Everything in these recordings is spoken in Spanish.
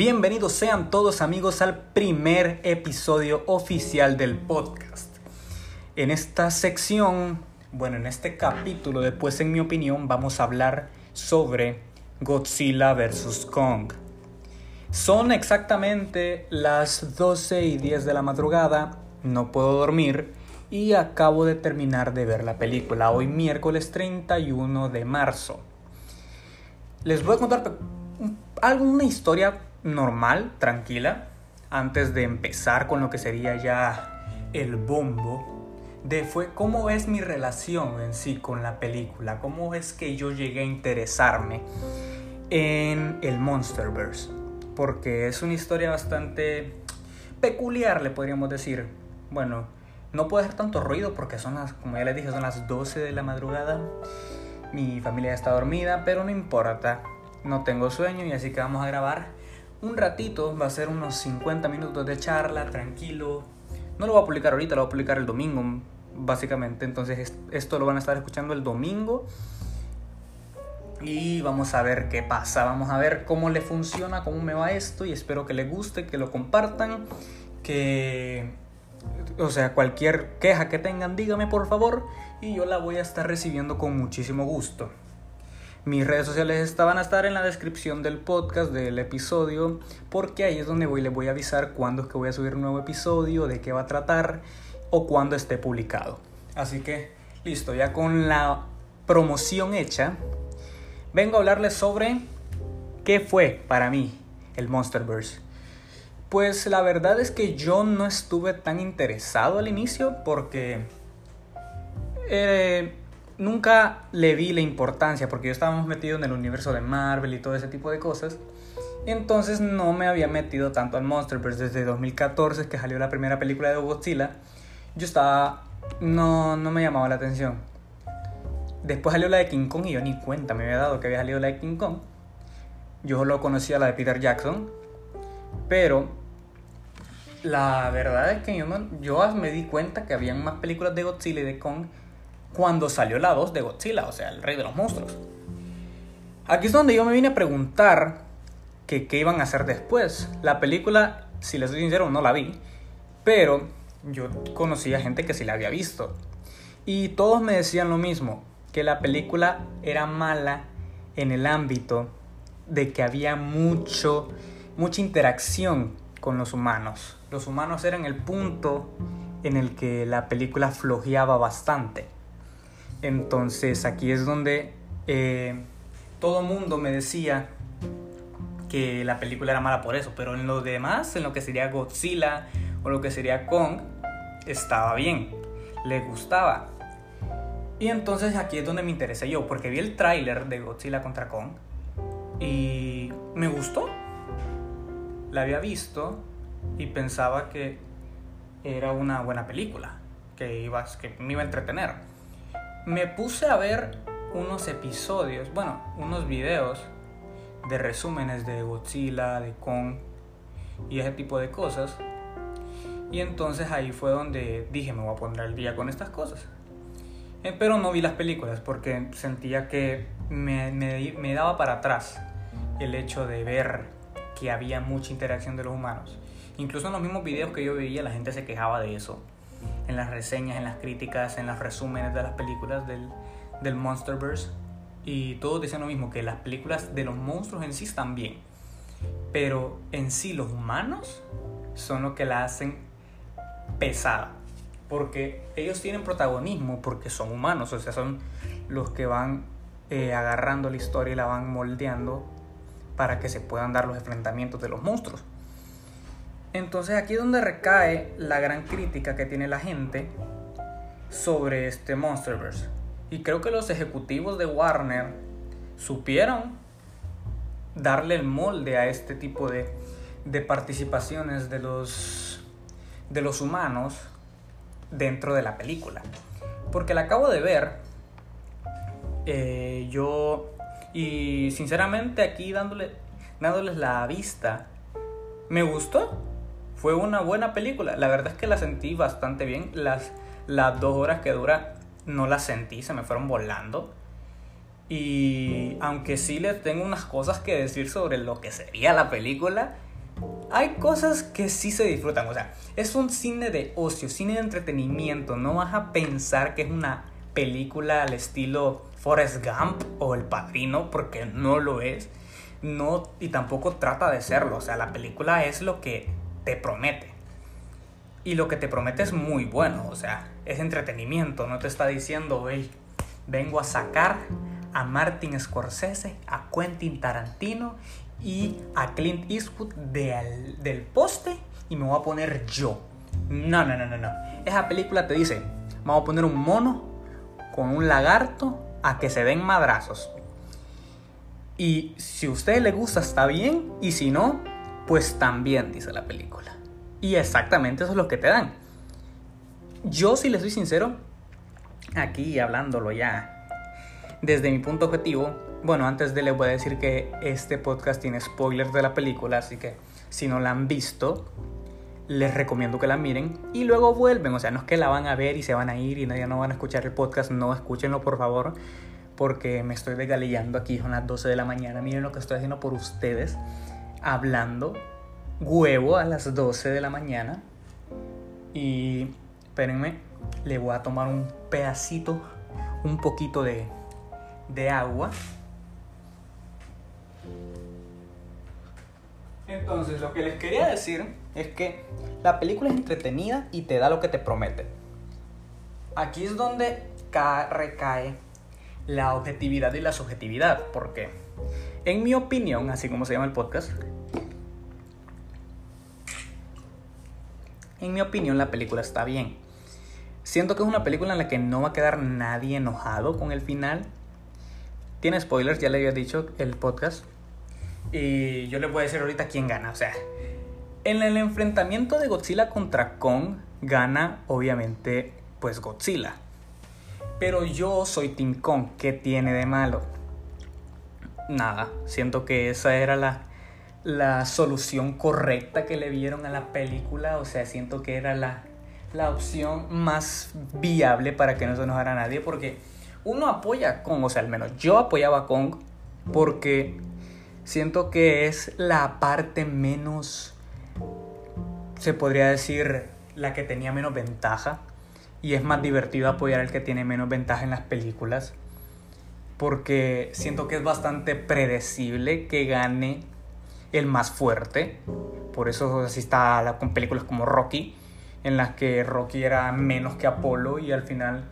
Bienvenidos sean todos amigos al primer episodio oficial del podcast. En esta sección, bueno, en este capítulo, después en mi opinión, vamos a hablar sobre Godzilla vs. Kong. Son exactamente las 12 y 10 de la madrugada, no puedo dormir y acabo de terminar de ver la película, hoy miércoles 31 de marzo. Les voy a contar alguna historia normal, tranquila, antes de empezar con lo que sería ya el bombo de fue cómo es mi relación en sí con la película, cómo es que yo llegué a interesarme en el Monsterverse, porque es una historia bastante peculiar, le podríamos decir. Bueno, no puede hacer tanto ruido porque son las, como ya les dije, son las 12 de la madrugada. Mi familia está dormida, pero no importa. No tengo sueño y así que vamos a grabar un ratito. Va a ser unos 50 minutos de charla, tranquilo. No lo voy a publicar ahorita, lo voy a publicar el domingo, básicamente. Entonces esto lo van a estar escuchando el domingo. Y vamos a ver qué pasa. Vamos a ver cómo le funciona, cómo me va esto. Y espero que les guste, que lo compartan. Que o sea, cualquier queja que tengan, dígame por favor y yo la voy a estar recibiendo con muchísimo gusto. Mis redes sociales estaban a estar en la descripción del podcast, del episodio, porque ahí es donde voy, les voy a avisar cuándo es que voy a subir un nuevo episodio, de qué va a tratar o cuándo esté publicado. Así que, listo, ya con la promoción hecha, vengo a hablarles sobre qué fue para mí el Monsterverse. Pues la verdad es que yo no estuve tan interesado al inicio porque eh, nunca le vi la importancia porque yo estábamos metido en el universo de Marvel y todo ese tipo de cosas. Entonces no me había metido tanto al Monsterverse desde 2014 que salió la primera película de Godzilla. Yo estaba... No, no me llamaba la atención. Después salió la de King Kong y yo ni cuenta me había dado que había salido la de King Kong. Yo solo conocía la de Peter Jackson. Pero la verdad es que yo, yo me di cuenta que habían más películas de Godzilla y de Kong cuando salió la 2 de Godzilla, o sea, el rey de los monstruos. Aquí es donde yo me vine a preguntar que qué iban a hacer después. La película, si les soy sincero, no la vi, pero yo conocía gente que sí la había visto. Y todos me decían lo mismo, que la película era mala en el ámbito de que había mucho, mucha interacción con los humanos. Los humanos eran el punto en el que la película flojeaba bastante. Entonces aquí es donde eh, todo mundo me decía que la película era mala por eso, pero en lo demás, en lo que sería Godzilla o lo que sería Kong, estaba bien, le gustaba. Y entonces aquí es donde me interesé yo, porque vi el tráiler de Godzilla contra Kong y me gustó, la había visto y pensaba que era una buena película, que, iba, que me iba a entretener. Me puse a ver unos episodios, bueno, unos videos de resúmenes de Godzilla, de Kong y ese tipo de cosas. Y entonces ahí fue donde dije, me voy a poner al día con estas cosas. Eh, pero no vi las películas porque sentía que me, daba para atrás el hecho de ver que había mucha interacción de los humanos. Incluso en los mismos videos que yo veía la gente se quejaba de eso. En las reseñas, en las críticas, en los resúmenes de las películas del, Monsterverse. Y todos dicen lo mismo, que las películas de los monstruos en sí están bien. Pero en sí los humanos son los que la hacen pesada. Porque ellos tienen protagonismo porque son humanos. O sea, son los que van eh, agarrando la historia y la van moldeando para que se puedan dar los enfrentamientos de los monstruos. Entonces aquí es donde recae la gran crítica que tiene la gente sobre este Monsterverse. Y creo que los ejecutivos de Warner supieron darle el molde a este tipo de, de participaciones de los, de los humanos dentro de la película. Porque la acabo de ver, eh, yo y sinceramente aquí dándole, dándoles la vista, me gustó. Fue una buena película. La verdad es que la sentí bastante bien. Las, las dos horas que dura no las sentí, se me fueron volando. Y aunque sí les tengo unas cosas que decir sobre lo que sería la película, hay cosas que sí se disfrutan, o sea, es un cine de ocio, cine de entretenimiento, no vas a pensar que es una película al estilo Forrest Gump o El Padrino, porque no lo es, no, y tampoco trata de serlo, o sea, la película es lo que te promete. Y lo que te promete es muy bueno, o sea, es entretenimiento, no te está diciendo, hey, vengo a sacar a Martin Scorsese, a Quentin Tarantino y a Clint Eastwood del, del poste y me voy a poner yo. No, no, no, no, no. Esa película te dice, vamos a poner un mono con un lagarto a que se den madrazos. Y si a usted le gusta está bien y si no, pues también, dice la película. Y exactamente eso es lo que te dan. Yo, si le soy sincero, aquí hablándolo ya desde mi punto objetivo, bueno, antes de les voy a decir que este podcast tiene spoilers de la película, así que si no la han visto, les recomiendo que la miren y luego vuelven. O sea, no es que la van a ver y se van a ir y ya no van a escuchar el podcast, no, escúchenlo por favor, porque me estoy desgalillando aquí, son las 12 de la mañana. Miren lo que estoy haciendo por ustedes, hablando huevo a las 12 de la mañana. Y espérenme, le voy a tomar un pedacito, un poquito de, de agua. Entonces, lo que les quería decir es que la película es entretenida y te da lo que te promete. Aquí es donde recae la objetividad y la subjetividad, porque en mi opinión, así como se llama el podcast, en mi opinión la película está bien. Siento que es una película en la que no va a quedar nadie enojado con el final, tiene spoilers, ya le había dicho el podcast. Y yo les voy a decir ahorita quién gana. O sea, en el enfrentamiento de Godzilla contra Kong, gana obviamente pues Godzilla. Pero yo soy Kong, ¿qué tiene de malo? Nada, siento que esa era la, la solución correcta que le vieron a la película. O sea, siento que era la, la opción más viable para que no se enojara a nadie. Porque uno apoya a Kong, o sea, al menos yo apoyaba a Kong porque siento que es la parte menos, se podría decir, la que tenía menos ventaja. Y es más divertido apoyar al que tiene menos ventaja en las películas. Porque siento que es bastante predecible que gane el más fuerte. Por eso así está con películas como Rocky, en las que Rocky era menos que Apolo y al final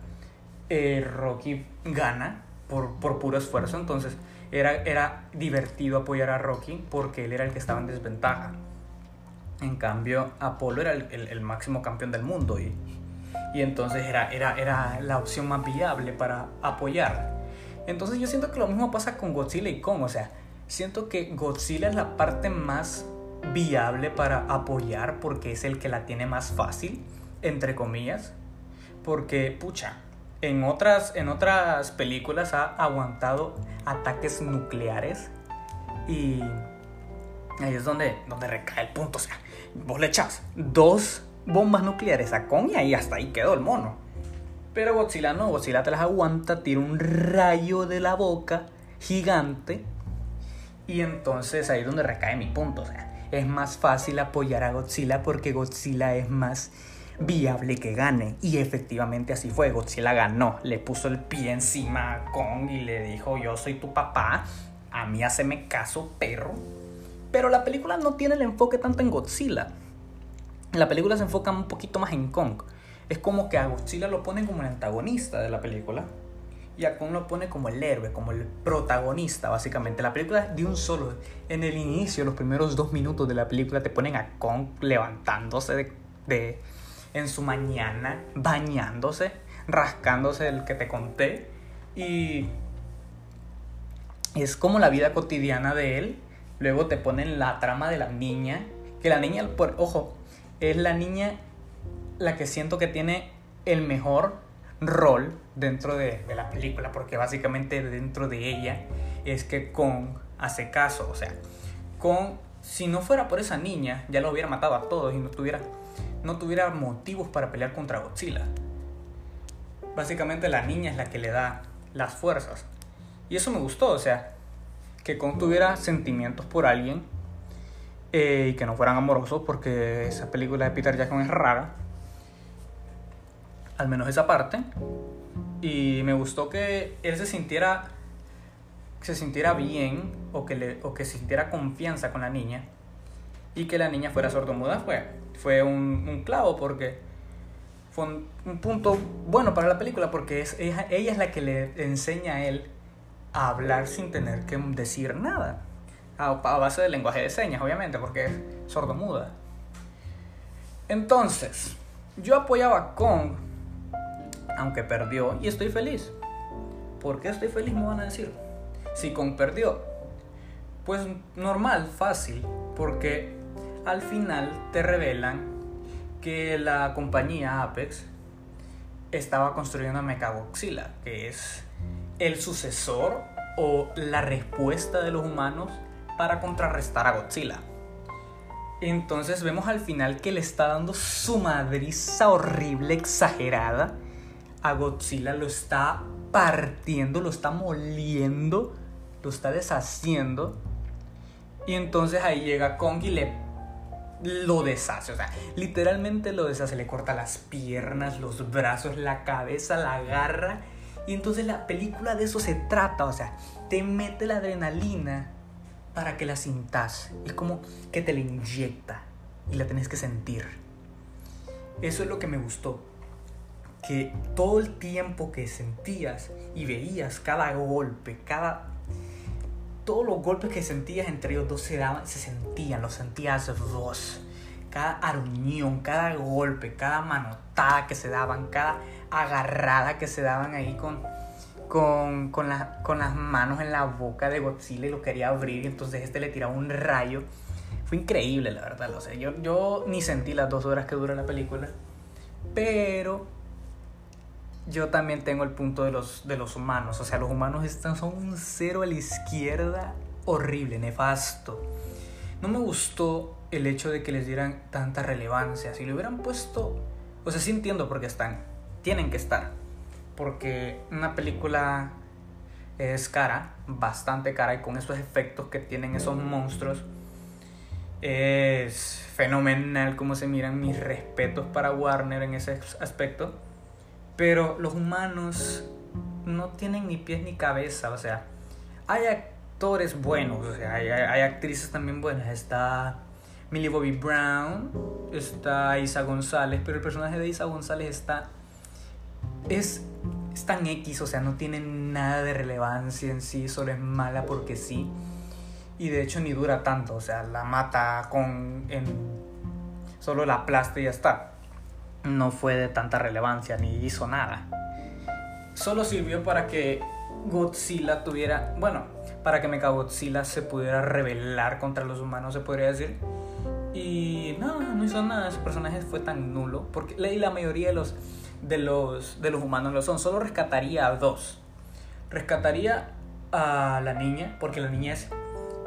eh, Rocky gana por, por, puro esfuerzo, entonces era, era divertido apoyar a Rocky porque él era el que estaba en desventaja. En cambio, Apolo era el, el, máximo campeón del mundo y, y entonces era, era, era la opción más viable para apoyar. Entonces yo siento que lo mismo pasa con Godzilla y Kong, o sea, siento que Godzilla es la parte más viable para apoyar porque es el que la tiene más fácil, entre comillas, porque, pucha, en otras, en otras películas ha aguantado ataques nucleares y ahí es donde, donde recae el punto. O sea, vos le echas dos bombas nucleares a Kong y hasta ahí quedó el mono. Pero Godzilla no, Godzilla te las aguanta, tira un rayo de la boca gigante y entonces ahí es donde recae mi punto. O sea, es más fácil apoyar a Godzilla porque Godzilla es más viable que gane. Y efectivamente así fue. Godzilla ganó. Le puso el pie encima a Kong y le dijo, yo soy tu papá. A mí haceme caso, perro. Pero la película no tiene el enfoque tanto en Godzilla. La película se enfoca un poquito más en Kong. Es como que a Godzilla lo ponen como el antagonista de la película. Y a Kong lo pone como el héroe, como el protagonista, básicamente. La película de un solo. En el inicio, los primeros dos minutos de la película, te ponen a Kong levantándose de en su mañana bañándose, rascándose el que te conté. Y es como la vida cotidiana de él. Luego te ponen la trama de la niña. Que la niña, ojo, es la niña la que siento que tiene el mejor rol dentro de, de, la película. Porque básicamente dentro de ella es que Kong hace caso. O sea, Kong, si no fuera por esa niña, ya lo hubiera matado a todos y no tuviera no tuviera motivos para pelear contra Godzilla. Básicamente la niña es la que le da las fuerzas. Y eso me gustó, o sea, que Kong tuviera sentimientos por alguien eh, y que no fueran amorosos porque esa película de Peter Jackson es rara. Al menos esa parte. Y me gustó que él se sintiera se sintiera bien o que, le, o que sintiera confianza con la niña y que la niña fuera sordomuda fue, fue un, un clavo porque fue un, punto bueno para la película porque es, ella, ella es la que le enseña a él a hablar sin tener que decir nada a, base de lenguaje de señas, obviamente, porque es sordomuda. Entonces, yo apoyaba a Kong, aunque perdió, y estoy feliz. ¿Por qué estoy feliz? Me van a decir. Si Kong perdió, pues normal, fácil, porque al final te revelan que la compañía Apex estaba construyendo a Mechagodzilla, que es el sucesor o la respuesta de los humanos para contrarrestar a Godzilla. Entonces vemos al final que le está dando su madriza horrible, exagerada. A Godzilla lo está partiendo, lo está moliendo, lo está deshaciendo. Y entonces ahí llega Kong y le lo deshace, o sea, literalmente lo deshace, le corta las piernas, los brazos, la cabeza, la agarra. Y entonces la película de eso se trata, o sea, te mete la adrenalina para que la sintas. Es como que te la inyecta y la tenés que sentir. Eso es lo que me gustó. Que todo el tiempo que sentías y veías cada golpe, cada... Todos los golpes que sentías entre ellos dos se, daban, se sentían, los sentías vos. Cada aruñón, cada golpe, cada manotada que se daban, cada agarrada que se daban ahí con, con, con, con las manos en la boca de Godzilla y lo quería abrir y entonces este le tiraba un rayo. Fue increíble, la verdad. O sea, yo, yo ni sentí las dos horas que dura la película. Pero yo también tengo el punto de los, de los humanos. O sea, los humanos están, son un cero a la izquierda horrible, nefasto. No me gustó el hecho de que les dieran tanta relevancia. Si le hubieran puesto... O sea, sí entiendo por qué están. Tienen que estar porque una película es cara, bastante cara, y con esos efectos que tienen esos monstruos, es fenomenal como se miran mis respetos para Warner en ese aspecto. Pero los humanos no tienen ni pies ni cabeza, o sea, hay actores buenos, o sea, hay, hay actrices también buenas. Está Millie Bobby Brown, está Isa González, pero el personaje de Isa González está es, tan X, o sea, no tiene nada de relevancia en sí, solo es mala porque sí. Y de hecho ni dura tanto, o sea, la mata con... Solo la aplasta y ya está. No fue de tanta relevancia, ni hizo nada. Solo sirvió para que Godzilla tuviera... Bueno, para que Mechagodzilla se pudiera rebelar contra los humanos, se podría decir. Y no, no hizo nada, ese personaje fue tan nulo. Porque la mayoría de los de los, de los humanos lo son. Solo rescataría a dos. Rescataría a la niña, porque la niña es,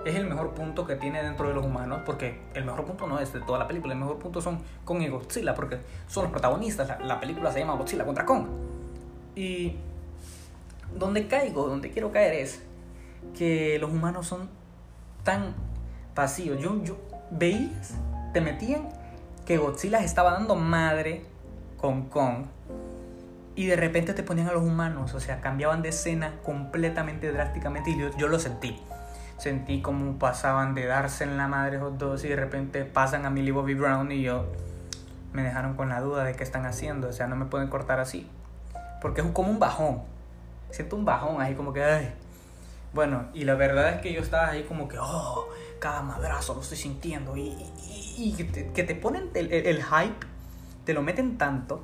es el mejor punto que tiene dentro de los humanos, porque el mejor punto no es de toda la película, el mejor punto son Kong y Godzilla, porque son los protagonistas. La, la película se llama Godzilla contra Kong. Y donde caigo, donde quiero caer es que los humanos son tan vacíos. Yo, yo veías, te metían que Godzilla estaba dando madre con Kong y de repente te ponían a los humanos, o sea, cambiaban de escena completamente drásticamente y yo, lo sentí. Sentí como pasaban de darse en la madre los dos y de repente pasan a Millie Bobby Brown y yo me dejaron con la duda de qué están haciendo, o sea, no me pueden cortar así. Porque es como un bajón. Siento un bajón ahí como que, ay. Bueno, y la verdad es que yo estaba ahí como que, oh, cada madrazo lo estoy sintiendo. Y, y, que, te, ponen el hype, te lo meten tanto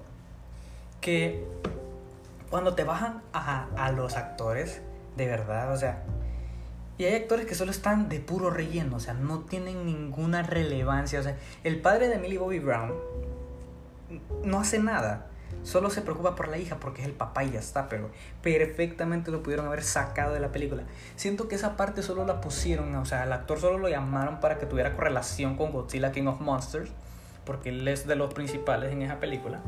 que cuando te bajan a, los actores, de verdad, o sea, y hay actores que solo están de puro relleno, o sea, no tienen ninguna relevancia. O sea, el padre de Millie Bobby Brown no hace nada. Solo se preocupa por la hija porque es el papá y ya está, pero perfectamente lo pudieron haber sacado de la película. Siento que esa parte solo la pusieron, o sea, el actor solo lo llamaron para que tuviera correlación con Godzilla King of Monsters, porque él es de los principales en esa película.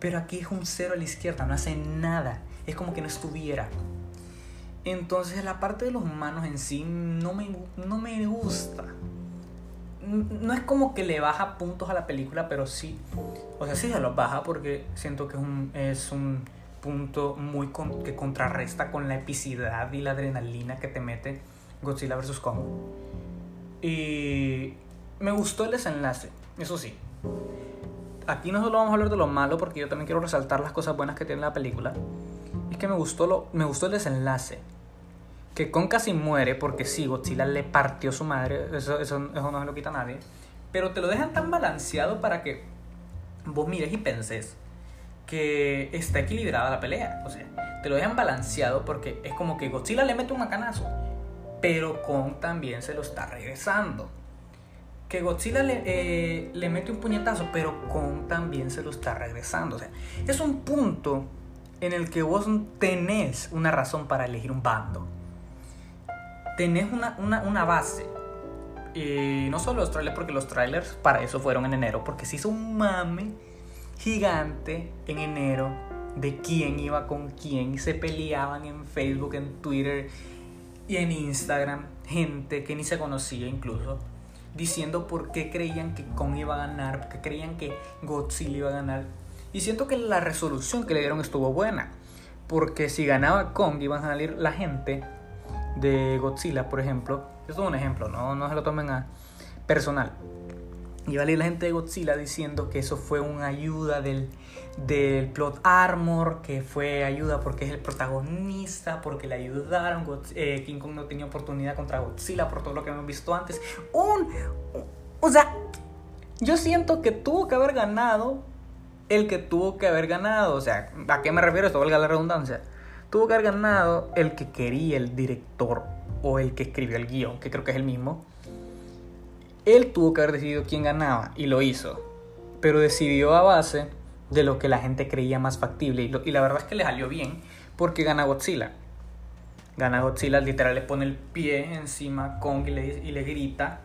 Pero aquí es un cero a la izquierda, no hace nada. Es como que no estuviera. Entonces la parte de los humanos en sí no me, no me gusta. no es como que le baja puntos a la película, pero sí, o sea, sí se los baja porque siento que es un, es un punto muy que contrarresta con la epicidad y la adrenalina que te mete Godzilla vs. Kong. Y me gustó el desenlace, eso sí. Aquí no solo vamos a hablar de lo malo porque yo también quiero resaltar las cosas buenas que tiene la película. Es que me gustó, lo, me gustó el desenlace. Que Kong casi muere porque sí, Godzilla le partió su madre, eso, eso, eso no se lo quita a nadie. Pero te lo dejan tan balanceado para que vos mires y penses que está equilibrada la pelea. O sea, te lo dejan balanceado porque es como que Godzilla le mete un macanazo, pero Kong también se lo está regresando. Que Godzilla le, eh, le mete un puñetazo, pero Kong también se lo está regresando. O sea, es un punto en el que vos tenés una razón para elegir un bando tenés una, una, una base. Y no solo los trailers, porque los trailers para eso fueron en enero, porque se hizo un mame gigante en enero de quién iba con quién. Se peleaban en Facebook, en Twitter y en Instagram. Gente que ni se conocía incluso. Diciendo por qué creían que Kong iba a ganar, por qué creían que Godzilla iba a ganar. Y siento que la resolución que le dieron estuvo buena. Porque si ganaba Kong iban a salir la gente de Godzilla, por ejemplo, esto es un ejemplo, no, no se lo tomen a personal. Y va la gente de Godzilla diciendo que eso fue una ayuda del, del plot armor, que fue ayuda porque es el protagonista, porque le ayudaron. Eh, King Kong no tenía oportunidad contra Godzilla por todo lo que hemos visto antes. Un, o sea, yo siento que tuvo que haber ganado el que tuvo que haber ganado. O sea, ¿a qué me refiero? Esto valga la redundancia tuvo que haber ganado el que quería el director o el que escribió el guion, que creo que es el mismo. Él tuvo que haber decidido quién ganaba y lo hizo, pero decidió a base de lo que la gente creía más factible y, la verdad es que le salió bien porque gana Godzilla. Gana Godzilla, literal le pone el pie encima a Kong y le, y le grita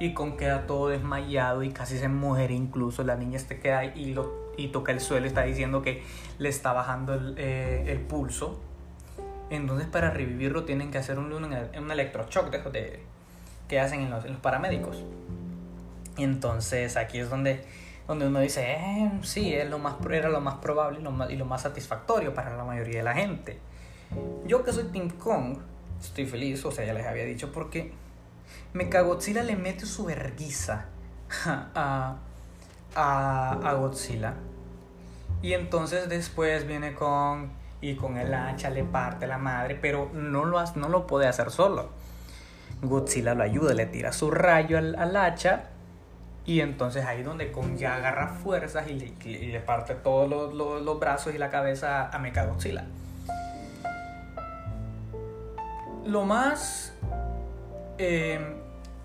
y Kong queda todo desmayado y casi se muere incluso. La niña este queda y, lo, y toca el suelo, está diciendo que le está bajando el, eh, el pulso. Entonces para revivirlo tienen que hacer un, un, un de, que hacen en los, paramédicos. Entonces aquí es donde, donde uno dice, eh, sí, es lo más, era lo más probable y lo más, y lo más satisfactorio para la mayoría de la gente. Yo que soy Team Kong, estoy feliz, o sea, ya les había dicho, porque Mechagodzilla le mete su verguiza a, a, Godzilla. Y entonces después viene con y con el hacha le parte la madre, pero no lo, no lo puede hacer solo. Godzilla lo ayuda, le tira su rayo al, hacha y entonces ahí donde con ya agarra fuerzas y le, parte todos los, brazos y la cabeza a Mechagodzilla. Lo más eh,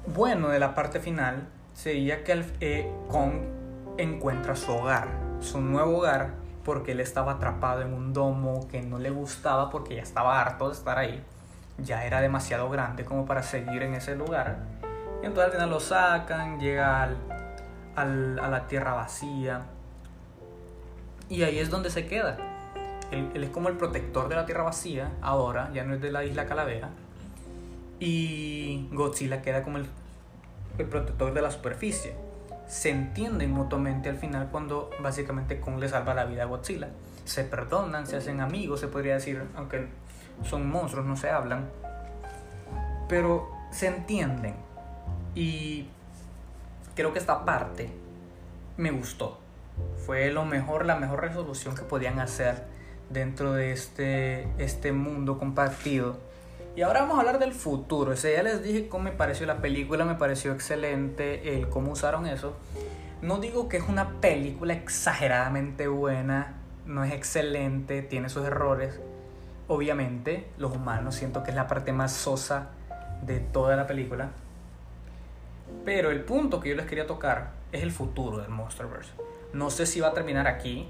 bueno de la parte final sería que eh, Kong encuentra su hogar, su nuevo hogar porque él estaba atrapado en un domo que no le gustaba porque ya estaba harto de estar ahí. Ya era demasiado grande como para seguir en ese lugar. Y entonces al final lo sacan, llega a la tierra vacía. Y ahí es donde se queda. Él, es como el protector de la tierra vacía, ahora, ya no es de la isla Calavera. Y Godzilla queda como el, el protector de la superficie se entienden mutuamente al final cuando básicamente Kong le salva la vida a Godzilla. Se perdonan, se hacen amigos, se podría decir, aunque son monstruos, no se hablan. Pero se entienden. Y creo que esta parte me gustó. Fue lo mejor, la mejor resolución que podían hacer dentro de este, este mundo compartido y ahora vamos a hablar del futuro. O ya les dije cómo me pareció la película, me pareció excelente el cómo usaron eso. No digo que es una película exageradamente buena, no es excelente, tiene sus errores. Obviamente, los humanos siento que es la parte más sosa de toda la película. Pero el punto que yo les quería tocar es el futuro del Monsterverse. No sé si va a terminar aquí.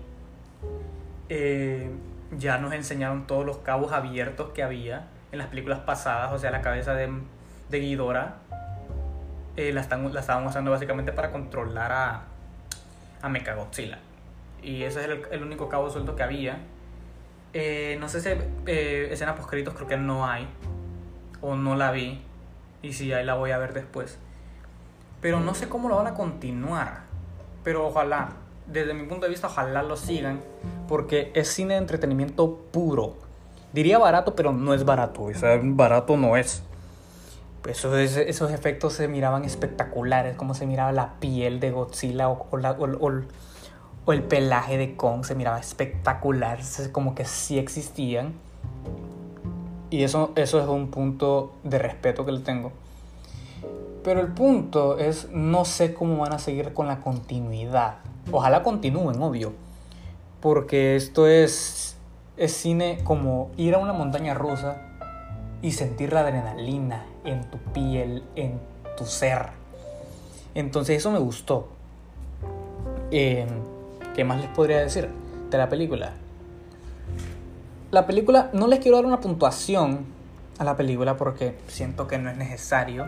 Eh, ya nos enseñaron todos los cabos abiertos que había en las películas pasadas, o sea, la cabeza de, de Ghidorah, eh, la, están, la estaban usando básicamente para controlar a, a Mechagodzilla. Y ese es el, el único cabo suelto que había. Eh, no sé si eh, escena post creo que no hay. O no la vi. Y si hay la voy a ver después. Pero no sé cómo lo van a continuar. Pero ojalá, desde mi punto de vista, ojalá lo sigan. Porque es cine de entretenimiento puro. Diría barato, pero no es barato. O sea, barato no es. Esos, esos efectos se miraban espectaculares. Como se miraba la piel de Godzilla o, o el pelaje de Kong. Se miraba espectacular. Como que sí existían. Y eso, eso es un punto de respeto que le tengo. Pero el punto es, no sé cómo van a seguir con la continuidad. Ojalá continúen, obvio. Porque esto es, es cine como ir a una montaña rusa y sentir la adrenalina en tu piel, en tu ser. Entonces eso me gustó. Eh, ¿Qué más les podría decir de la película? La película, no les quiero dar una puntuación a la película porque siento que no es necesario.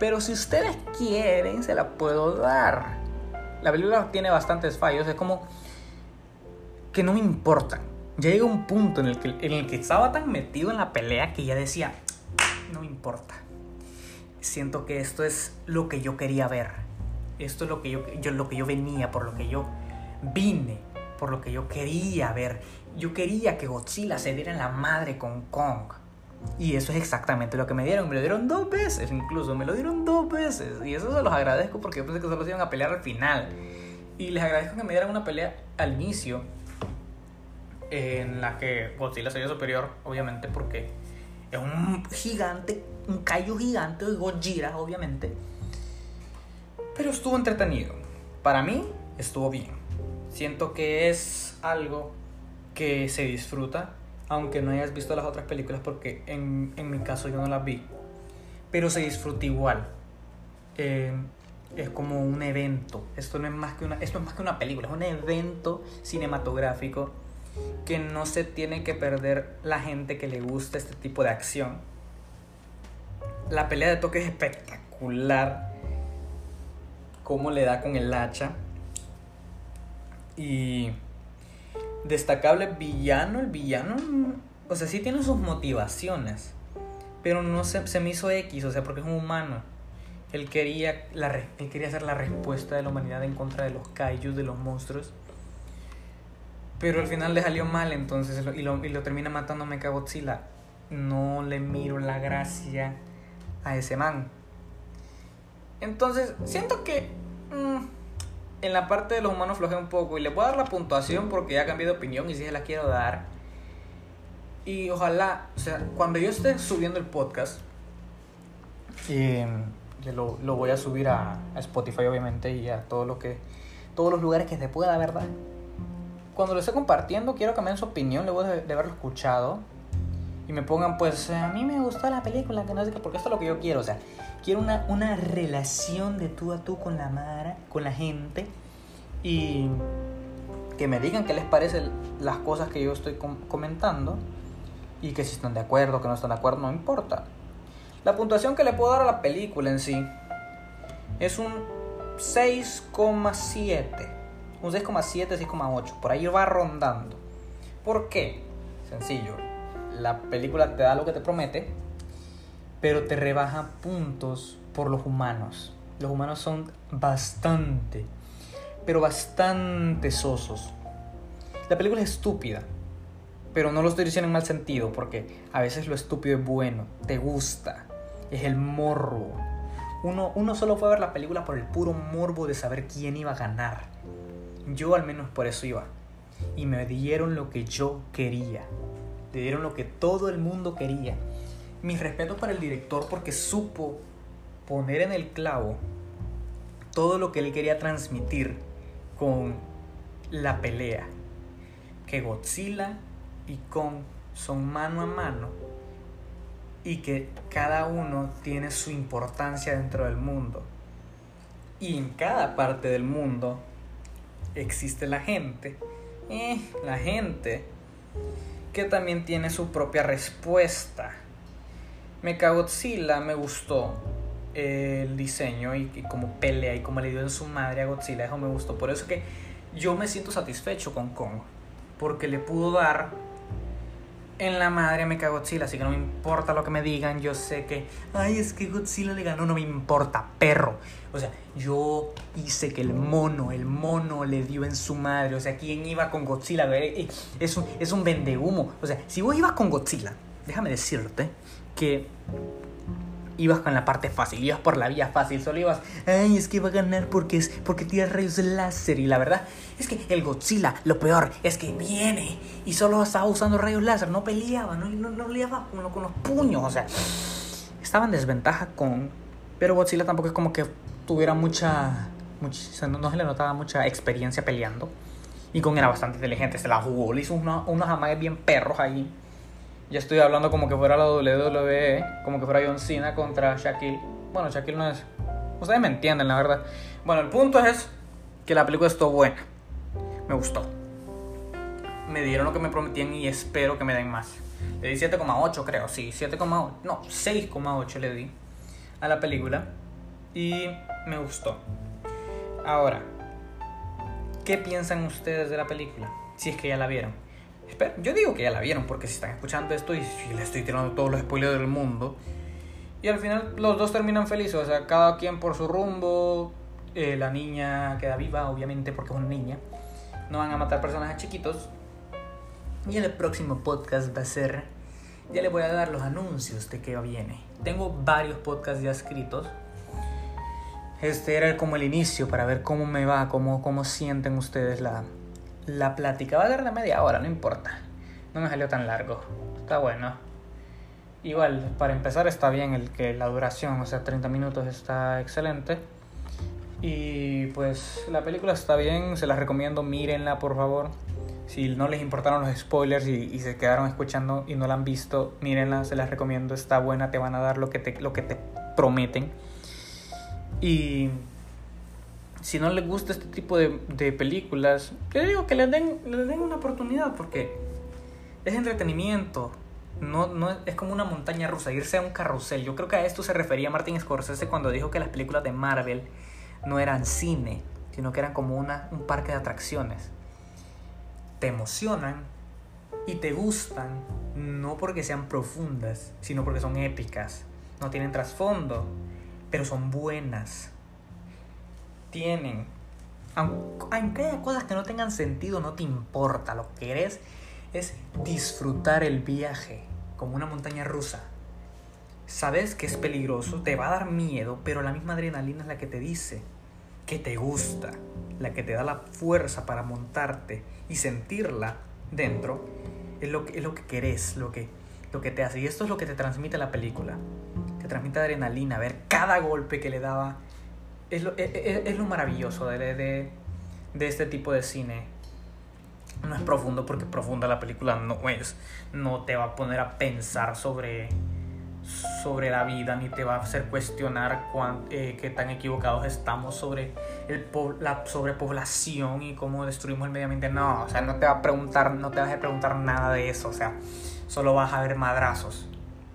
Pero si ustedes quieren, se la puedo dar. La película tiene bastantes fallos. Es como que no me importa. Ya llega un punto en el, que, en el que estaba tan metido en la pelea que ya decía, no me importa. Siento que esto es lo que yo quería ver. Esto es lo que yo, lo que yo venía, por lo que yo vine, por lo que yo quería ver yo quería que Godzilla se diera en la madre con Kong. Y eso es exactamente lo que me dieron. Me lo dieron dos veces, incluso. Me lo dieron dos veces. Y eso se los agradezco porque yo pensé que solo se iban a pelear al final. Y les agradezco que me dieran una pelea al inicio. En la que Godzilla sería superior, obviamente, porque es un gigante, un callo gigante de Godzilla, obviamente. Pero estuvo entretenido. Para mí, estuvo bien. Siento que es algo que se disfruta, aunque no hayas visto las otras películas, porque en, en mi caso yo no las vi, pero se disfruta igual. Eh, es como un evento. Esto no es más que una, esto es más que una película, es un evento cinematográfico que no se tiene que perder la gente que le gusta este tipo de acción. La pelea de toque es espectacular. Cómo le da con el hacha. Y destacable villano, el villano, o sea, sí tiene sus motivaciones, pero no se, se me hizo X, o sea, porque es un humano. Él quería, la, él quería ser la respuesta de la humanidad en contra de los kaijus, de los monstruos. Pero al final le salió mal, entonces, y lo, y lo termina matando Mechagodzilla. No le miro la gracia a ese man. Entonces, siento que... Mm, en la parte de los humanos flojea un poco y le voy a dar la puntuación porque ya cambié de opinión y si se la quiero dar. Y ojalá, o sea, cuando yo esté subiendo el podcast, y lo, lo, voy a subir a, Spotify obviamente y a que, todos los lugares que se pueda, ¿verdad? Cuando lo esté compartiendo, quiero den su opinión luego de, de haberlo escuchado y me pongan, pues, a mí me gustó la película, que no sé qué, porque esto es lo que yo quiero, o sea, quiero una, una relación de tú a tú con la Mara, con la gente y que me digan qué les parecen las cosas que yo estoy comentando y que si están de acuerdo, que no están de acuerdo, no importa. La puntuación que le puedo dar a la película en sí es un 6,7. Un 6,7, 6,8. Por ahí va rondando. ¿Por qué? Sencillo. La película te da lo que te promete pero te rebaja puntos por los humanos. Los humanos son bastante, pero bastante sosos. La película es estúpida, pero no lo estoy diciendo en mal sentido, porque a veces lo estúpido es bueno, te gusta, es el morbo. Uno, uno solo fue a ver la película por el puro morbo de saber quién iba a ganar. Yo al menos por eso iba. Y me dieron lo que yo quería. Dieron lo que todo el mundo quería mis respetos para el director porque supo poner en el clavo todo lo que él quería transmitir con la pelea. Que Godzilla y Kong son mano a mano y que cada uno tiene su importancia dentro del mundo. Y en cada parte del mundo existe la gente. Eh, la gente que también tiene su propia respuesta Mechagodzilla me gustó el diseño y, como pelea y como le dio en su madre a Godzilla, eso me gustó. Por eso que yo me siento satisfecho con Kong, porque le pudo dar en la madre me cago Godzilla, así que no me importa lo que me digan. Yo sé que, ay, es que Godzilla le ganó, no me importa, perro. O sea, yo hice que el mono, el mono le dio en su madre. O sea, ¿quién iba con Godzilla? Eh, eh, es un, es un vendehumo. O sea, si vos ibas con Godzilla, déjame decirte que ibas con la parte fácil, ibas por la vía fácil, solo ibas, ay, es que va a ganar porque es porque tiene rayos láser y la verdad es que el Godzilla, lo peor es que viene y solo estaba usando rayos láser, no peleaba, no, no, no peleaba con, los puños, o sea, estaba en desventaja con, pero Godzilla tampoco es como que tuviera mucha, mucha no, se le notaba mucha experiencia peleando y con era bastante inteligente, se la jugó, le hizo unos, unos amagues bien perros ahí ya estoy hablando como que fuera la WWE, como que fuera John Cena contra Shaquille. Bueno, Shaquille no es. Ustedes me entienden, la verdad. Bueno, el punto es que la película estuvo buena. Me gustó. Me dieron lo que me prometían y espero que me den más. Le di 7,8 creo, sí, 7,8. No, 6,8 le di a la película. Y me gustó. Ahora, ¿qué piensan ustedes de la película? Si es que ya la vieron yo digo que ya la vieron porque si están escuchando esto y si les estoy tirando todos los spoilers del mundo. Y al final los dos terminan felices, o sea, cada quien por su rumbo. Eh, la niña queda viva, obviamente, porque es una niña. No van a matar personajes chiquitos. Y el próximo podcast va a ser. Ya les voy a dar los anuncios de que viene. Tengo varios podcasts ya escritos. Este era como el inicio para ver cómo me va, cómo, cómo sienten ustedes la, la plática va a dar media hora, no importa. No me salió tan largo. Está bueno. Igual, para empezar está bien el que la duración, o sea, 30 minutos está excelente. Y pues la película está bien, se la recomiendo, mírenla por favor. Si no les importaron los spoilers y, se quedaron escuchando y no la han visto, mírenla, se las recomiendo, está buena, te van a dar lo que te, lo que te prometen. Y si no les gusta este tipo de, de películas, yo digo que les den, les den una oportunidad porque es entretenimiento. No, no es como una montaña rusa, irse a un carrusel. Yo creo que a esto se refería Martin Scorsese cuando dijo que las películas de Marvel no eran cine, sino que eran como una, un parque de atracciones. Te emocionan y te gustan, no porque sean profundas, sino porque son épicas. No tienen trasfondo, pero son buenas tienen. Aunque haya cosas que no tengan sentido, no te importa. Lo que querés es disfrutar el viaje como una montaña rusa. Sabes que es peligroso, te va a dar miedo, pero la misma adrenalina es la que te dice que te gusta, la que te da la fuerza para montarte y sentirla dentro. Es lo que, es lo que querés, lo que, lo que te hace. Y esto es lo que te transmite la película. Te transmite adrenalina, ver cada golpe que le daba es lo, es, es lo maravilloso de, de, de, este tipo de cine. No es profundo porque profunda la película no es. No te va a poner a pensar sobre, sobre la vida ni te va a hacer cuestionar cuán, eh, qué tan equivocados estamos sobre el, la sobrepoblación y cómo destruimos el medio ambiente. No, o sea, no te va a preguntar, no te vas a preguntar nada de eso. O sea, solo vas a ver madrazos.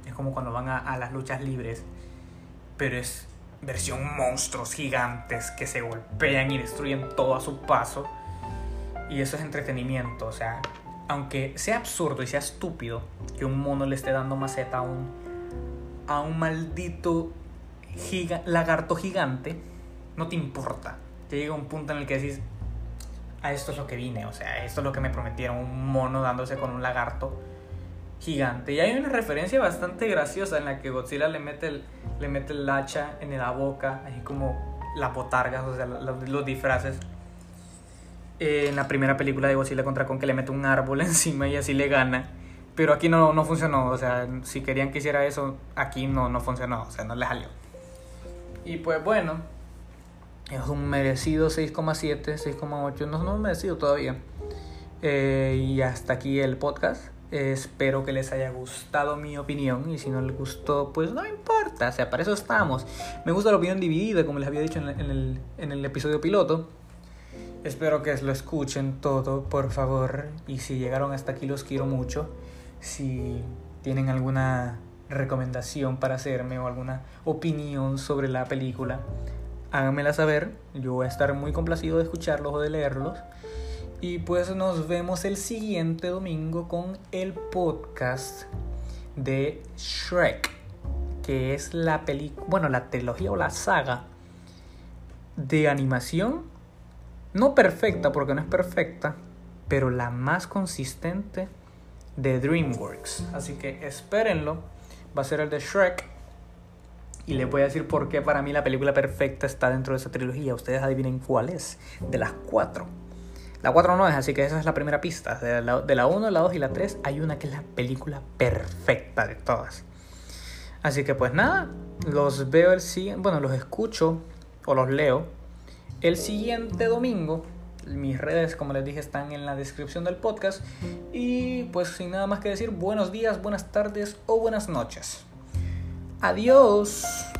Es como cuando van a, a las luchas libres. Pero es versión monstruos gigantes que se golpean y destruyen todo a su paso. Y eso es entretenimiento, o sea, aunque sea absurdo y sea estúpido que un mono le esté dando maceta a un, a un maldito lagarto gigante, no te importa. Te llega un punto en el que decís, a esto es lo que vine, o sea, esto es lo que me prometieron, un mono dándose con un lagarto gigante. Y hay una referencia bastante graciosa en la que Godzilla le mete el, le mete el hacha en la boca, así como las botargas, o sea, los, disfraces. Eh, en la primera película de Godzilla contra Kong que le mete un árbol encima y así le gana. Pero aquí no, no funcionó, o sea, si querían que hiciera eso, aquí no, no funcionó, o sea, no le salió. Y pues bueno, es un merecido 6,7, 6,8, no, no merecido todavía. Eh, y hasta aquí el podcast espero que les haya gustado mi opinión y si no les gustó, pues no importa, o sea, para eso estamos. Me gusta la opinión dividida, como les había dicho en, el, en el episodio piloto. Espero que lo escuchen todo, por favor. Y si llegaron hasta aquí, los quiero mucho. Si tienen alguna recomendación para hacerme o alguna opinión sobre la película, háganmela saber. Yo voy a estar muy complacido de escucharlos o de leerlos. Y pues nos vemos el siguiente domingo con el podcast de Shrek, que es la película, bueno, la trilogía o la saga de animación, no perfecta porque no es perfecta, pero la más consistente de DreamWorks. Así que espérenlo, va a ser el de Shrek. Y les voy a decir por qué para mí la película perfecta está dentro de esa trilogía. Ustedes adivinen cuál es, de las cuatro. La 4 no es, así que esa es la primera pista. De la, de la 1, la 2 y la 3 hay una que es la película perfecta de todas. Así que pues nada, los veo el siguiente, bueno, los escucho o los leo el siguiente domingo. Mis redes, como les dije, están en la descripción del podcast. Y pues sin nada más que decir, buenos días, buenas tardes o buenas noches. Adiós.